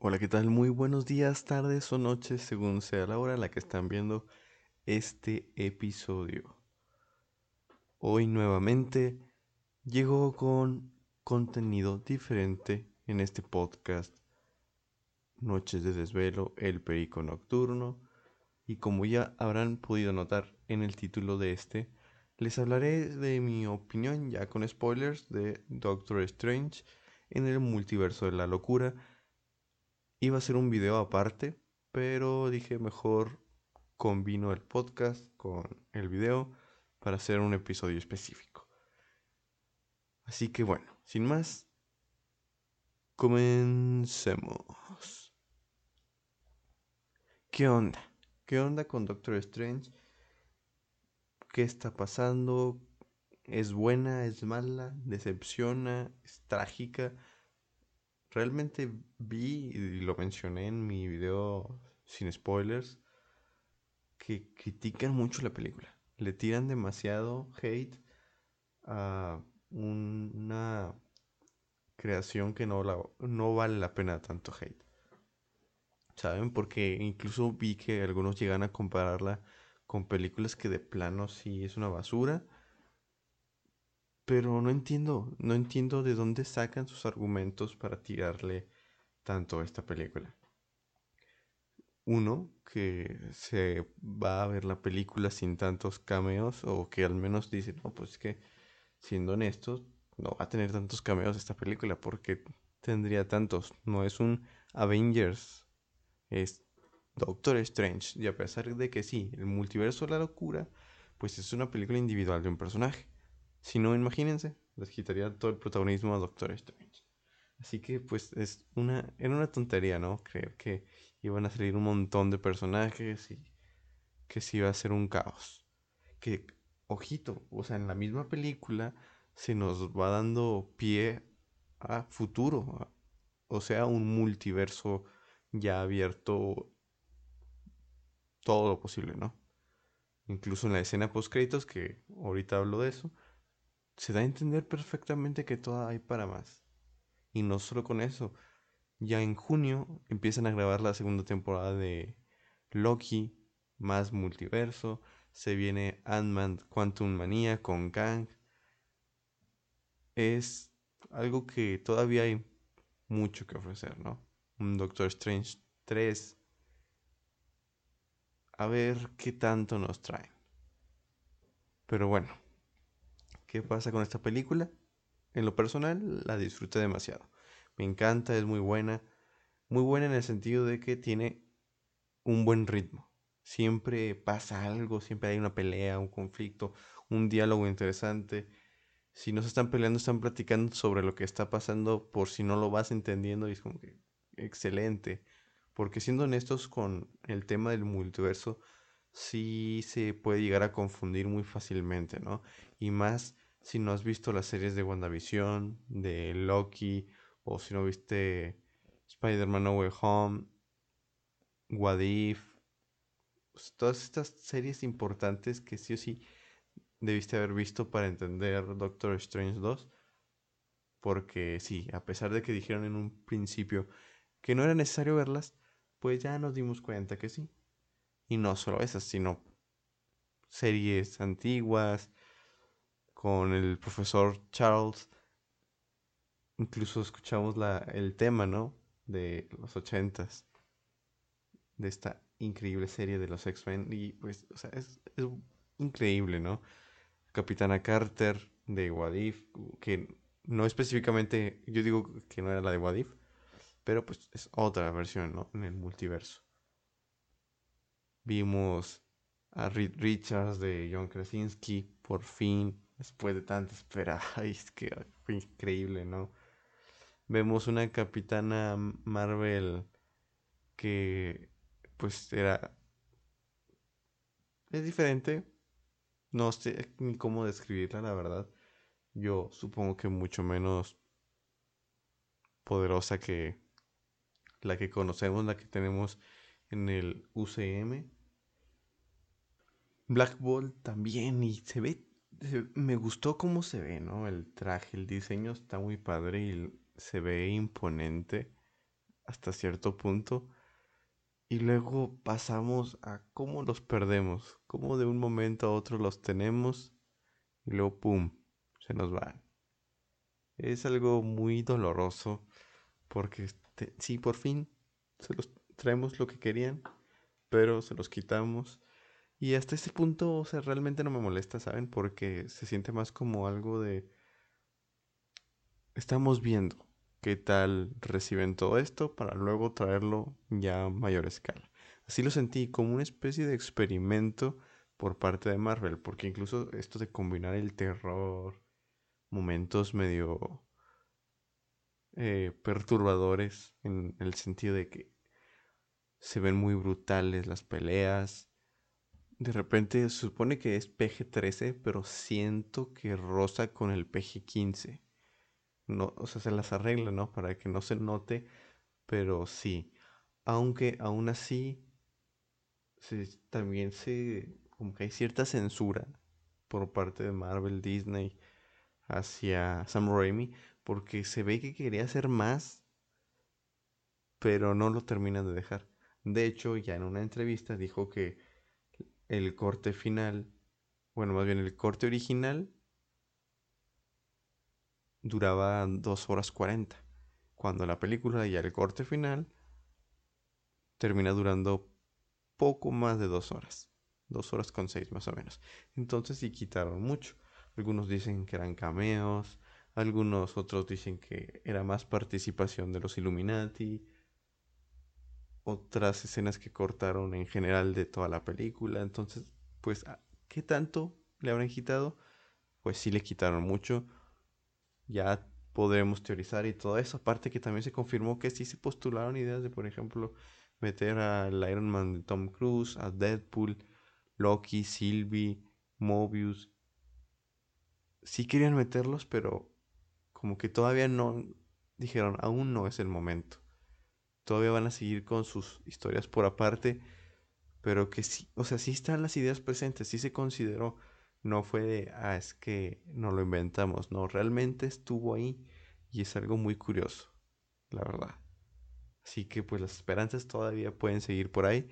Hola, ¿qué tal? Muy buenos días, tardes o noches, según sea la hora en la que están viendo este episodio. Hoy nuevamente llego con contenido diferente en este podcast. Noches de desvelo, el perico nocturno. Y como ya habrán podido notar en el título de este, les hablaré de mi opinión, ya con spoilers, de Doctor Strange en el multiverso de la locura Iba a ser un video aparte, pero dije mejor combino el podcast con el video para hacer un episodio específico. Así que bueno, sin más, comencemos. ¿Qué onda? ¿Qué onda con Doctor Strange? ¿Qué está pasando? ¿Es buena? ¿Es mala? ¿Decepciona? ¿Es trágica? Realmente vi y lo mencioné en mi video sin spoilers que critican mucho la película. Le tiran demasiado hate a una creación que no, la, no vale la pena tanto hate. ¿Saben? Porque incluso vi que algunos llegan a compararla con películas que de plano sí es una basura pero no entiendo, no entiendo de dónde sacan sus argumentos para tirarle tanto a esta película. Uno, que se va a ver la película sin tantos cameos, o que al menos dice, no, pues que, siendo honestos, no va a tener tantos cameos esta película, porque tendría tantos. No es un Avengers, es Doctor Strange. Y a pesar de que sí, el multiverso de la locura, pues es una película individual de un personaje. Si no, imagínense, les quitaría todo el protagonismo a Doctor Strange. Así que pues es una, era una tontería, ¿no? Creer que iban a salir un montón de personajes y que se iba a ser un caos. Que, ojito, o sea, en la misma película se nos va dando pie a futuro. o sea, un multiverso ya abierto todo lo posible, ¿no? Incluso en la escena post créditos, que ahorita hablo de eso, se da a entender perfectamente que todo hay para más. Y no solo con eso, ya en junio empiezan a grabar la segunda temporada de Loki, más multiverso, se viene Ant-Man Quantum Manía con Kang. Es algo que todavía hay mucho que ofrecer, ¿no? Un Doctor Strange 3. A ver qué tanto nos traen. Pero bueno, ¿Qué pasa con esta película? En lo personal, la disfruté demasiado. Me encanta, es muy buena. Muy buena en el sentido de que tiene un buen ritmo. Siempre pasa algo, siempre hay una pelea, un conflicto, un diálogo interesante. Si no se están peleando, están platicando sobre lo que está pasando por si no lo vas entendiendo y es como que excelente. Porque siendo honestos con el tema del multiverso, sí se puede llegar a confundir muy fácilmente, ¿no? Y más si no has visto las series de WandaVision, de Loki, o si no viste Spider-Man No Way Home, What If, pues, todas estas series importantes que sí o sí debiste haber visto para entender Doctor Strange 2. Porque sí, a pesar de que dijeron en un principio que no era necesario verlas, pues ya nos dimos cuenta que sí. Y no solo esas, sino series antiguas, con el profesor Charles. Incluso escuchamos la, el tema, ¿no? De los ochentas. De esta increíble serie de los X-Men. Y pues, o sea, es, es, increíble, ¿no? Capitana Carter de Wadif, que no específicamente, yo digo que no era la de Wadif, pero pues es otra versión, ¿no? En el multiverso. Vimos a Reed Richards de John Krasinski, por fin, después de tanta espera. Es que increíble, ¿no? Vemos una capitana Marvel que pues era... Es diferente. No sé ni cómo describirla, la verdad. Yo supongo que mucho menos poderosa que la que conocemos, la que tenemos en el UCM. Black Bolt también y se ve, me gustó cómo se ve, ¿no? El traje, el diseño está muy padre y se ve imponente. hasta cierto punto. Y luego pasamos a cómo los perdemos, cómo de un momento a otro los tenemos y luego ¡pum! se nos van. Es algo muy doloroso porque este, sí, por fin se los traemos lo que querían, pero se los quitamos. Y hasta ese punto, o sea, realmente no me molesta, ¿saben? Porque se siente más como algo de... Estamos viendo qué tal reciben todo esto para luego traerlo ya a mayor escala. Así lo sentí como una especie de experimento por parte de Marvel, porque incluso esto de combinar el terror, momentos medio eh, perturbadores en el sentido de que se ven muy brutales las peleas. De repente se supone que es PG-13, pero siento que rosa con el PG-15. No, o sea, se las arregla, ¿no? Para que no se note, pero sí. Aunque aún así, también se, como que hay cierta censura por parte de Marvel, Disney, hacia Sam Raimi, porque se ve que quería hacer más, pero no lo terminan de dejar. De hecho, ya en una entrevista dijo que el corte final, bueno, más bien el corte original, duraba 2 horas 40, cuando la película ya el corte final termina durando poco más de 2 horas, 2 horas con 6 más o menos. Entonces sí quitaron mucho. Algunos dicen que eran cameos, algunos otros dicen que era más participación de los Illuminati, otras escenas que cortaron en general de toda la película. Entonces, pues, ¿qué tanto le habrán quitado? Pues sí le quitaron mucho. Ya podremos teorizar y todo eso. Aparte que también se confirmó que sí se postularon ideas de, por ejemplo, meter al Iron Man de Tom Cruise, a Deadpool, Loki, Sylvie, Mobius. Sí querían meterlos, pero como que todavía no dijeron, aún no es el momento todavía van a seguir con sus historias por aparte, pero que sí, o sea, sí están las ideas presentes, sí se consideró, no fue de, ah, es que no lo inventamos, no, realmente estuvo ahí y es algo muy curioso, la verdad. Así que pues las esperanzas todavía pueden seguir por ahí.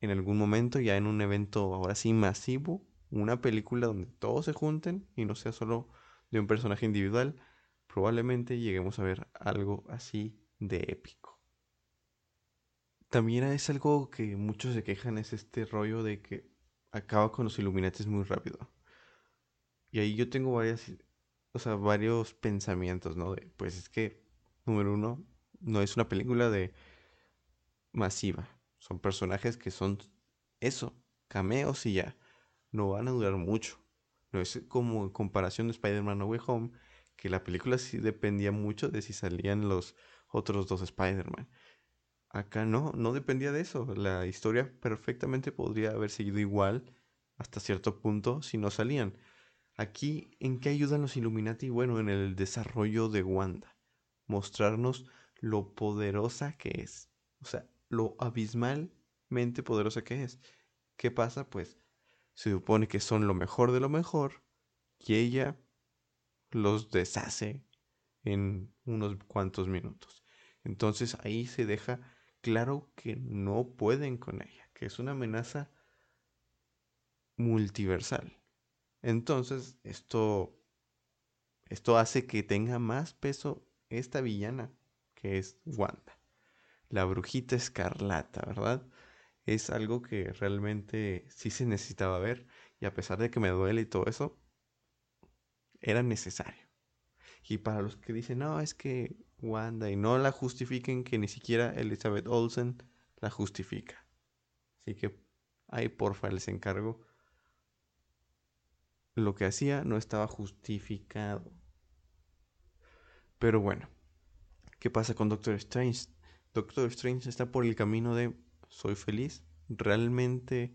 En algún momento, ya en un evento ahora sí masivo, una película donde todos se junten y no sea solo de un personaje individual, probablemente lleguemos a ver algo así de épico. También es algo que muchos se quejan, es este rollo de que acaba con los Illuminati muy rápido. Y ahí yo tengo varias, o sea, varios pensamientos, ¿no? De, pues es que, número uno, no es una película de masiva. Son personajes que son eso, cameos y ya. No van a durar mucho. No es como en comparación de Spider-Man No Way Home, que la película sí dependía mucho de si salían los otros dos Spider-Man. Acá no, no dependía de eso. La historia perfectamente podría haber seguido igual hasta cierto punto si no salían. Aquí, ¿en qué ayudan los Illuminati? Bueno, en el desarrollo de Wanda. Mostrarnos lo poderosa que es. O sea, lo abismalmente poderosa que es. ¿Qué pasa? Pues se supone que son lo mejor de lo mejor y ella los deshace en unos cuantos minutos. Entonces ahí se deja claro que no pueden con ella, que es una amenaza multiversal. Entonces, esto, esto hace que tenga más peso esta villana, que es Wanda, la brujita escarlata, ¿verdad? Es algo que realmente sí se necesitaba ver y a pesar de que me duele y todo eso, era necesario. Y para los que dicen, no, es que Wanda y no la justifiquen que ni siquiera Elizabeth Olsen la justifica. Así que ahí porfa les encargo. Lo que hacía no estaba justificado. Pero bueno, ¿qué pasa con Doctor Strange? Doctor Strange está por el camino de soy feliz, realmente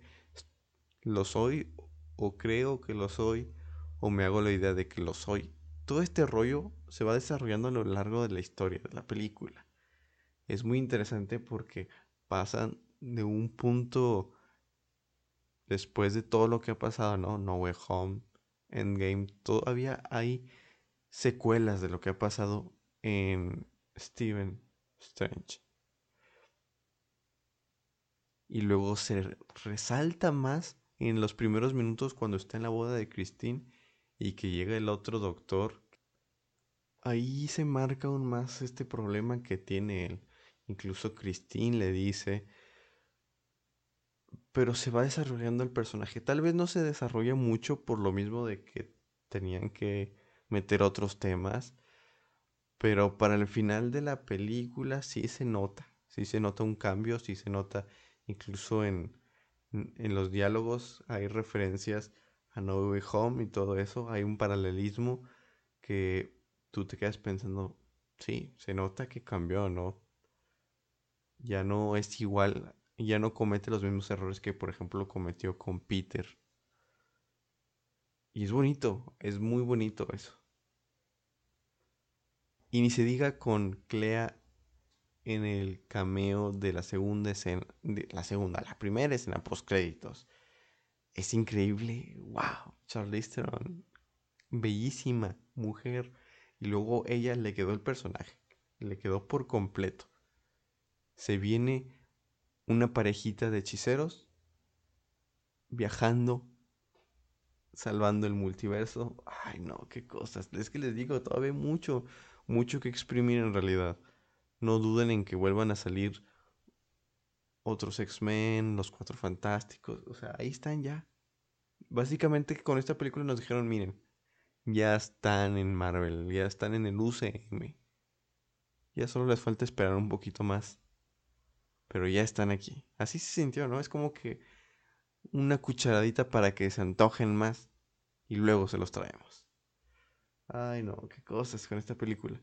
lo soy o creo que lo soy o me hago la idea de que lo soy todo este rollo se va desarrollando a lo largo de la historia de la película. Es muy interesante porque pasan de un punto después de todo lo que ha pasado, ¿no? No Way Home, Endgame, todavía hay secuelas de lo que ha pasado en Steven Strange. y luego se resalta más en los primeros minutos cuando está en la boda de Christine y que llega el otro doctor. Ahí se marca aún más este problema que tiene él. Incluso Christine le dice, pero se va desarrollando el personaje. Tal vez no se desarrolla mucho por lo mismo de que tenían que meter otros temas, pero para el final de la película sí se nota, sí se nota un cambio, sí se nota incluso en, en los diálogos hay referencias a No Way Home y todo eso, hay un paralelismo que tú te quedas pensando, sí, se nota que cambió, ¿no? Ya no es igual, ya no comete los mismos errores que por ejemplo cometió con Peter. Y es bonito, es muy bonito eso. Y ni se diga con Clea en el cameo de la segunda escena, de la segunda, la primera escena post créditos. Es increíble, wow, Charlize Theron, bellísima mujer. Y luego ella le quedó el personaje, le quedó por completo. Se viene una parejita de hechiceros viajando, salvando el multiverso. Ay, no, qué cosas. Es que les digo, todavía mucho, mucho que exprimir en realidad. No duden en que vuelvan a salir otros X-Men, los Cuatro Fantásticos. O sea, ahí están ya. Básicamente con esta película nos dijeron, miren, ya están en Marvel, ya están en el UCM. Ya solo les falta esperar un poquito más. Pero ya están aquí. Así se sintió, ¿no? Es como que una cucharadita para que se antojen más y luego se los traemos. Ay, no, qué cosas con esta película.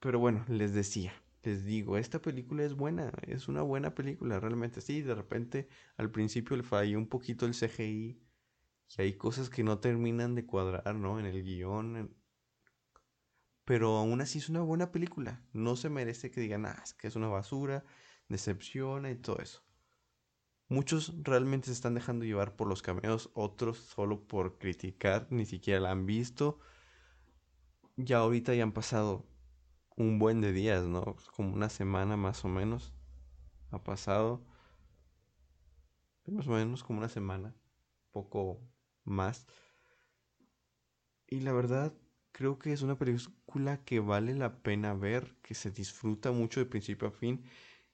Pero bueno, les decía, les digo, esta película es buena, es una buena película, realmente. Sí, de repente al principio le falló un poquito el CGI y hay cosas que no terminan de cuadrar, ¿no? En el guion. Pero aún así es una buena película. No se merece que digan, ah, es que es una basura, decepciona y todo eso. Muchos realmente se están dejando llevar por los cameos, otros solo por criticar, ni siquiera la han visto. Ya ahorita ya han pasado un buen de días, ¿no? Como una semana más o menos ha pasado. Más o menos como una semana, poco más. Y la verdad, creo que es una película que vale la pena ver, que se disfruta mucho de principio a fin.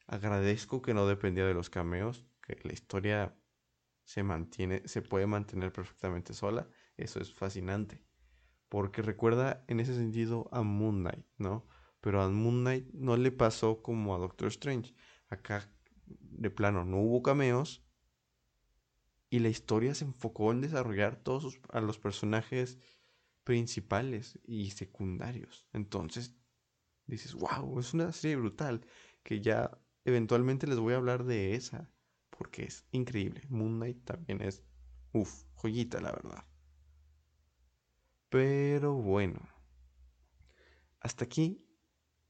Agradezco que no dependía de los cameos, que la historia se mantiene, se puede mantener perfectamente sola. Eso es fascinante. Porque recuerda en ese sentido a Moon Knight, ¿no? Pero a Moon Knight no le pasó como a Doctor Strange. Acá, de plano, no hubo cameos. Y la historia se enfocó en desarrollar todos a los personajes principales y secundarios. Entonces, dices, wow, es una serie brutal. Que ya eventualmente les voy a hablar de esa. Porque es increíble. Moon Knight también es, uff, joyita, la verdad. Pero bueno. Hasta aquí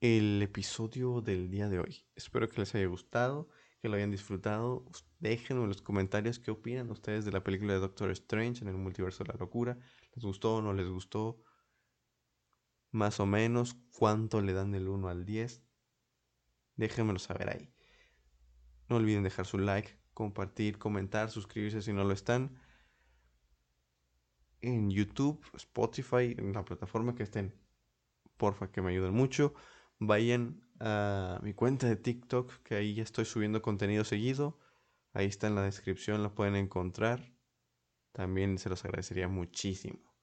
el episodio del día de hoy. Espero que les haya gustado, que lo hayan disfrutado. Déjenme en los comentarios qué opinan ustedes de la película de Doctor Strange en el multiverso de la locura. ¿Les gustó o no les gustó? Más o menos, ¿cuánto le dan del 1 al 10? Déjenmelo saber ahí. No olviden dejar su like, compartir, comentar, suscribirse si no lo están. En YouTube, Spotify, en la plataforma que estén. Porfa, que me ayuden mucho vayan a mi cuenta de TikTok, que ahí ya estoy subiendo contenido seguido. Ahí está en la descripción, lo pueden encontrar. También se los agradecería muchísimo.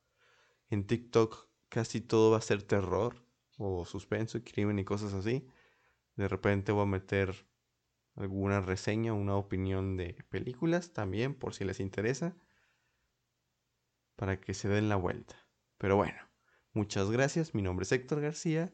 En TikTok casi todo va a ser terror o suspenso y crimen y cosas así. De repente voy a meter alguna reseña, una opinión de películas también, por si les interesa, para que se den la vuelta. Pero bueno, muchas gracias. Mi nombre es Héctor García